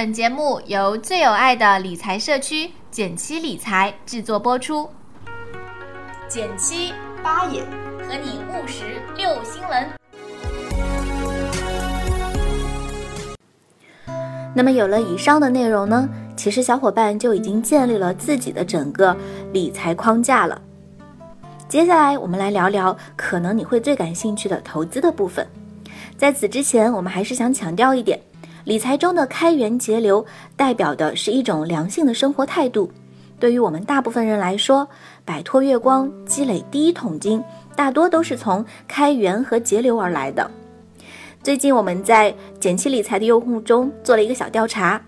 本节目由最有爱的理财社区简七理财制作播出。减七八眼和你务实六新闻。那么有了以上的内容呢，其实小伙伴就已经建立了自己的整个理财框架了。接下来我们来聊聊可能你会最感兴趣的投资的部分。在此之前，我们还是想强调一点。理财中的开源节流，代表的是一种良性的生活态度。对于我们大部分人来说，摆脱月光、积累第一桶金，大多都是从开源和节流而来的。最近我们在减七理财的用户中做了一个小调查，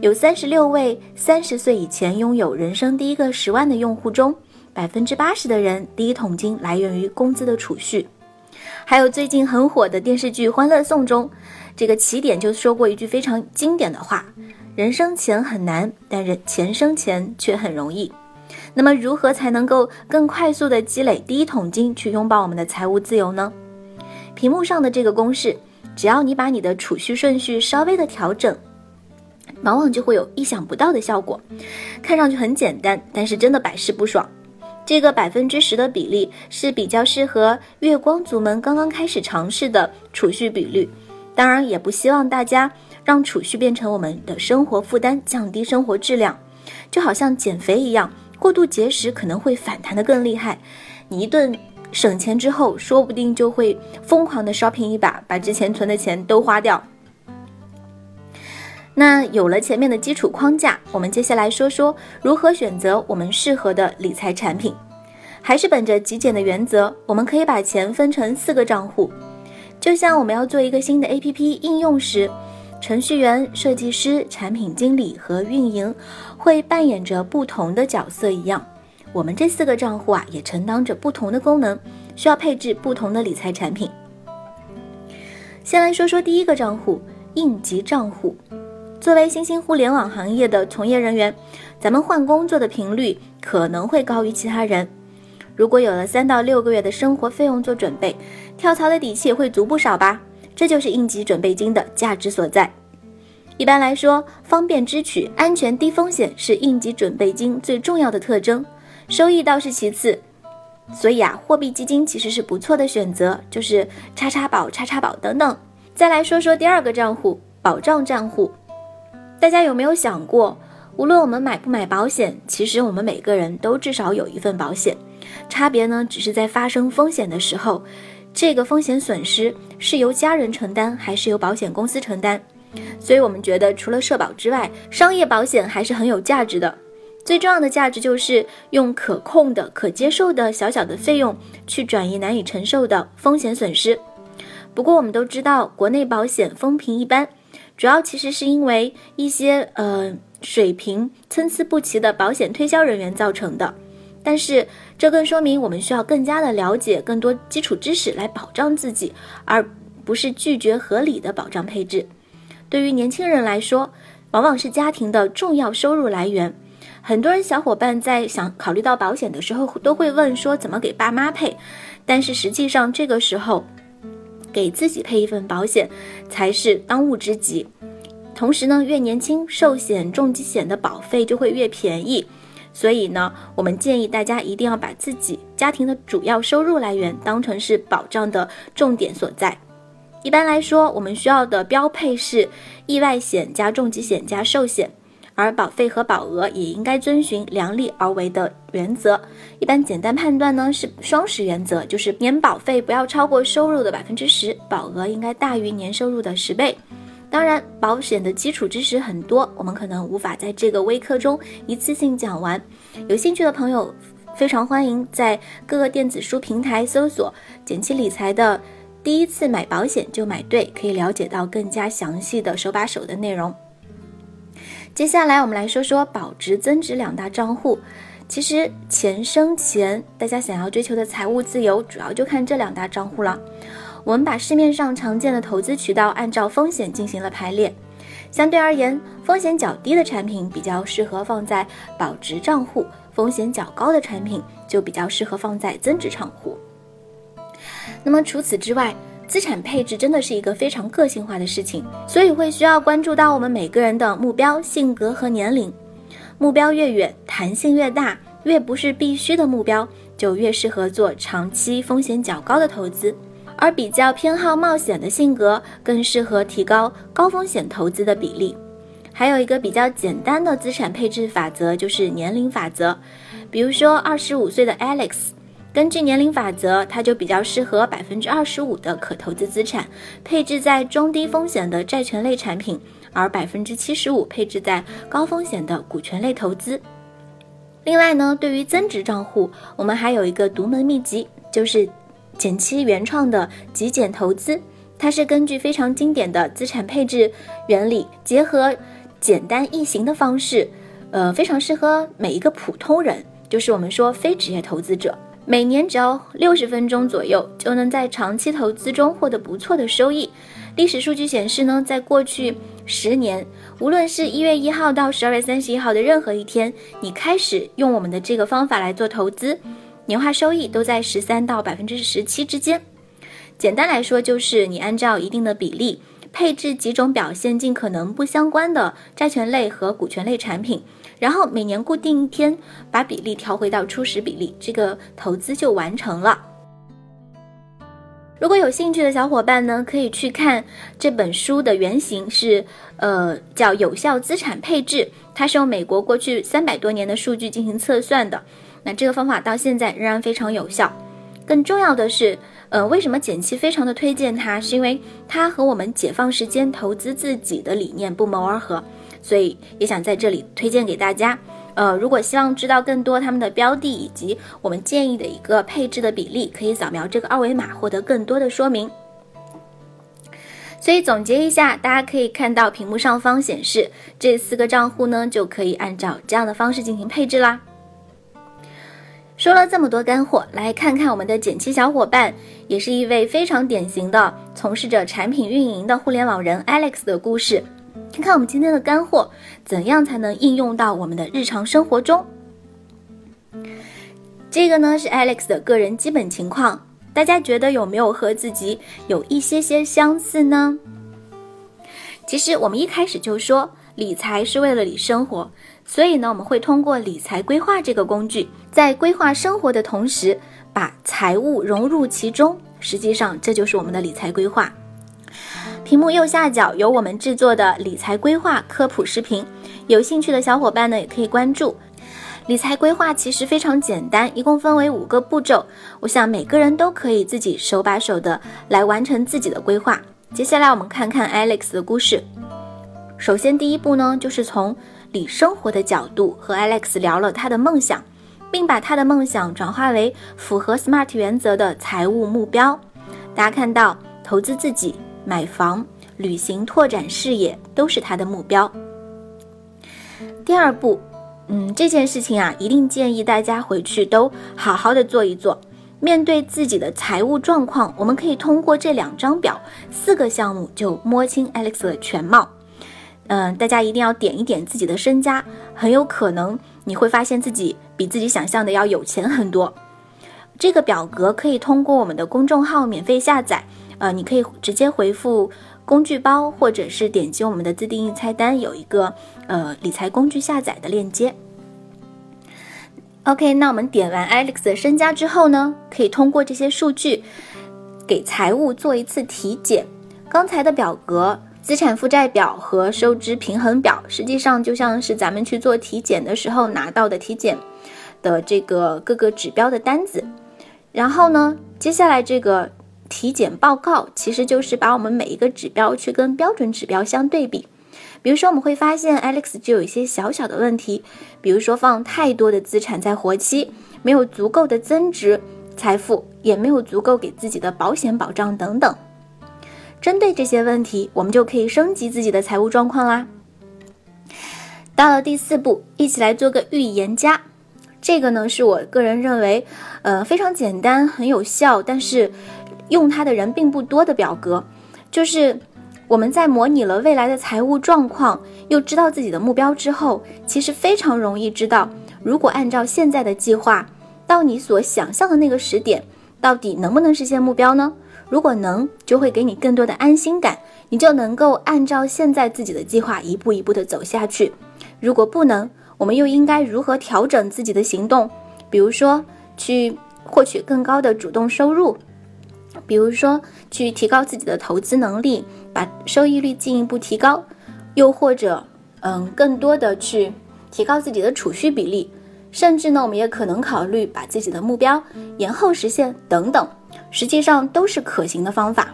有三十六位三十岁以前拥有人生第一个十万的用户中，百分之八十的人第一桶金来源于工资的储蓄。还有最近很火的电视剧《欢乐颂》中。这个起点就说过一句非常经典的话：“人生钱很难，但人钱生钱却很容易。”那么，如何才能够更快速的积累第一桶金，去拥抱我们的财务自由呢？屏幕上的这个公式，只要你把你的储蓄顺序稍微的调整，往往就会有意想不到的效果。看上去很简单，但是真的百试不爽。这个百分之十的比例是比较适合月光族们刚刚开始尝试的储蓄比率。当然也不希望大家让储蓄变成我们的生活负担，降低生活质量，就好像减肥一样，过度节食可能会反弹的更厉害。你一顿省钱之后，说不定就会疯狂的 shopping 一把，把之前存的钱都花掉。那有了前面的基础框架，我们接下来说说如何选择我们适合的理财产品。还是本着极简的原则，我们可以把钱分成四个账户。就像我们要做一个新的 APP 应用时，程序员、设计师、产品经理和运营会扮演着不同的角色一样，我们这四个账户啊也承担着不同的功能，需要配置不同的理财产品。先来说说第一个账户——应急账户。作为新兴互联网行业的从业人员，咱们换工作的频率可能会高于其他人。如果有了三到六个月的生活费用做准备，跳槽的底气会足不少吧？这就是应急准备金的价值所在。一般来说，方便支取、安全低风险是应急准备金最重要的特征，收益倒是其次。所以啊，货币基金其实是不错的选择，就是叉叉宝、叉叉宝等等。再来说说第二个账户——保障账户。大家有没有想过，无论我们买不买保险，其实我们每个人都至少有一份保险。差别呢，只是在发生风险的时候，这个风险损失是由家人承担还是由保险公司承担。所以我们觉得，除了社保之外，商业保险还是很有价值的。最重要的价值就是用可控的、可接受的小小的费用去转移难以承受的风险损失。不过我们都知道，国内保险风评一般，主要其实是因为一些呃水平参差不齐的保险推销人员造成的。但是，这更说明我们需要更加的了解更多基础知识来保障自己，而不是拒绝合理的保障配置。对于年轻人来说，往往是家庭的重要收入来源。很多人小伙伴在想考虑到保险的时候，都会问说怎么给爸妈配。但是实际上，这个时候给自己配一份保险才是当务之急。同时呢，越年轻，寿险、重疾险的保费就会越便宜。所以呢，我们建议大家一定要把自己家庭的主要收入来源当成是保障的重点所在。一般来说，我们需要的标配是意外险加重疾险加寿险，而保费和保额也应该遵循量力而为的原则。一般简单判断呢是双十原则，就是年保费不要超过收入的百分之十，保额应该大于年收入的十倍。当然，保险的基础知识很多，我们可能无法在这个微课中一次性讲完。有兴趣的朋友，非常欢迎在各个电子书平台搜索“简七理财”的“第一次买保险就买对”，可以了解到更加详细的手把手的内容。接下来，我们来说说保值增值两大账户。其实钱生钱，大家想要追求的财务自由，主要就看这两大账户了。我们把市面上常见的投资渠道按照风险进行了排列，相对而言，风险较低的产品比较适合放在保值账户，风险较高的产品就比较适合放在增值账户。那么除此之外，资产配置真的是一个非常个性化的事情，所以会需要关注到我们每个人的目标、性格和年龄。目标越远，弹性越大，越不是必须的目标，就越适合做长期风险较高的投资。而比较偏好冒险的性格，更适合提高高风险投资的比例。还有一个比较简单的资产配置法则，就是年龄法则。比如说，二十五岁的 Alex，根据年龄法则，他就比较适合百分之二十五的可投资资产配置在中低风险的债权类产品，而百分之七十五配置在高风险的股权类投资。另外呢，对于增值账户，我们还有一个独门秘籍，就是简七原创的极简投资。它是根据非常经典的资产配置原理，结合简单易行的方式，呃，非常适合每一个普通人，就是我们说非职业投资者，每年只要六十分钟左右，就能在长期投资中获得不错的收益。历史数据显示呢，在过去十年，无论是一月一号到十二月三十一号的任何一天，你开始用我们的这个方法来做投资，年化收益都在十三到百分之十七之间。简单来说，就是你按照一定的比例配置几种表现尽可能不相关的债权类和股权类产品，然后每年固定一天把比例调回到初始比例，这个投资就完成了。如果有兴趣的小伙伴呢，可以去看这本书的原型是呃叫有效资产配置，它是用美国过去三百多年的数据进行测算的，那这个方法到现在仍然非常有效。更重要的是。呃，为什么简七非常的推荐它？是因为它和我们解放时间投资自己的理念不谋而合，所以也想在这里推荐给大家。呃，如果希望知道更多他们的标的以及我们建议的一个配置的比例，可以扫描这个二维码获得更多的说明。所以总结一下，大家可以看到屏幕上方显示这四个账户呢，就可以按照这样的方式进行配置啦。说了这么多干货，来看看我们的减七小伙伴，也是一位非常典型的从事着产品运营的互联网人 Alex 的故事。看看我们今天的干货，怎样才能应用到我们的日常生活中？这个呢是 Alex 的个人基本情况，大家觉得有没有和自己有一些些相似呢？其实我们一开始就说，理财是为了你生活。所以呢，我们会通过理财规划这个工具，在规划生活的同时，把财务融入其中。实际上，这就是我们的理财规划。屏幕右下角有我们制作的理财规划科普视频，有兴趣的小伙伴呢也可以关注。理财规划其实非常简单，一共分为五个步骤，我想每个人都可以自己手把手的来完成自己的规划。接下来我们看看 Alex 的故事。首先，第一步呢，就是从理生活的角度和 Alex 聊了他的梦想，并把他的梦想转化为符合 SMART 原则的财务目标。大家看到，投资自己、买房、旅行、拓展事业都是他的目标。第二步，嗯，这件事情啊，一定建议大家回去都好好的做一做。面对自己的财务状况，我们可以通过这两张表四个项目就摸清 Alex 的全貌。嗯，大家一定要点一点自己的身家，很有可能你会发现自己比自己想象的要有钱很多。这个表格可以通过我们的公众号免费下载，呃，你可以直接回复工具包，或者是点击我们的自定义菜单，有一个呃理财工具下载的链接。OK，那我们点完 Alex 的身家之后呢，可以通过这些数据给财务做一次体检。刚才的表格。资产负债表和收支平衡表，实际上就像是咱们去做体检的时候拿到的体检的这个各个指标的单子。然后呢，接下来这个体检报告其实就是把我们每一个指标去跟标准指标相对比。比如说，我们会发现 Alex 就有一些小小的问题，比如说放太多的资产在活期，没有足够的增值财富，也没有足够给自己的保险保障等等。针对这些问题，我们就可以升级自己的财务状况啦。到了第四步，一起来做个预言家。这个呢，是我个人认为，呃，非常简单、很有效，但是用它的人并不多的表格。就是我们在模拟了未来的财务状况，又知道自己的目标之后，其实非常容易知道，如果按照现在的计划，到你所想象的那个时点，到底能不能实现目标呢？如果能，就会给你更多的安心感，你就能够按照现在自己的计划一步一步的走下去。如果不能，我们又应该如何调整自己的行动？比如说，去获取更高的主动收入，比如说去提高自己的投资能力，把收益率进一步提高，又或者，嗯，更多的去提高自己的储蓄比例，甚至呢，我们也可能考虑把自己的目标延后实现等等。实际上都是可行的方法。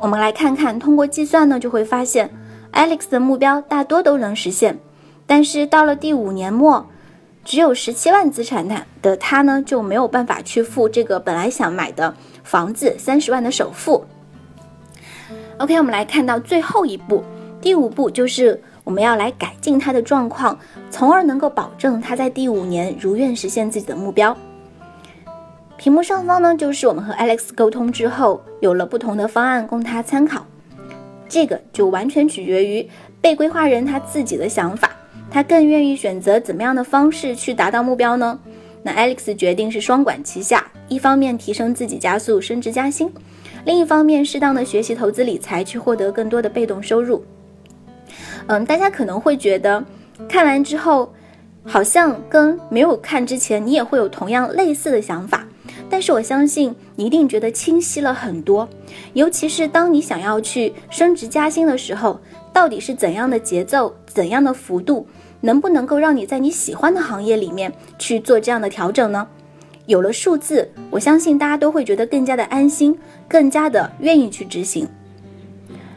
我们来看看，通过计算呢，就会发现，Alex 的目标大多都能实现。但是到了第五年末，只有十七万资产的的他呢，就没有办法去付这个本来想买的房子三十万的首付。OK，我们来看到最后一步，第五步就是我们要来改进他的状况，从而能够保证他在第五年如愿实现自己的目标。屏幕上方呢，就是我们和 Alex 沟通之后有了不同的方案供他参考。这个就完全取决于被规划人他自己的想法，他更愿意选择怎么样的方式去达到目标呢？那 Alex 决定是双管齐下，一方面提升自己加速升职加薪，另一方面适当的学习投资理财去获得更多的被动收入。嗯，大家可能会觉得看完之后好像跟没有看之前你也会有同样类似的想法。但是我相信你一定觉得清晰了很多，尤其是当你想要去升职加薪的时候，到底是怎样的节奏、怎样的幅度，能不能够让你在你喜欢的行业里面去做这样的调整呢？有了数字，我相信大家都会觉得更加的安心，更加的愿意去执行。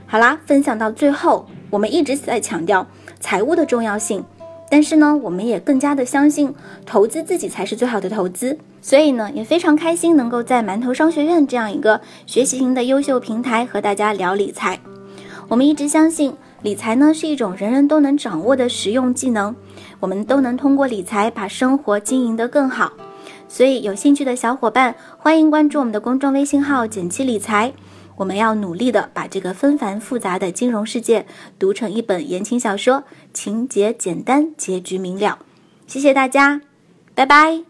好啦，分享到最后，我们一直在强调财务的重要性。但是呢，我们也更加的相信，投资自己才是最好的投资。所以呢，也非常开心能够在馒头商学院这样一个学习型的优秀平台和大家聊理财。我们一直相信，理财呢是一种人人都能掌握的实用技能，我们都能通过理财把生活经营得更好。所以，有兴趣的小伙伴，欢迎关注我们的公众微信号“简七理财”。我们要努力的把这个纷繁复杂的金融世界读成一本言情小说，情节简单，结局明了。谢谢大家，拜拜。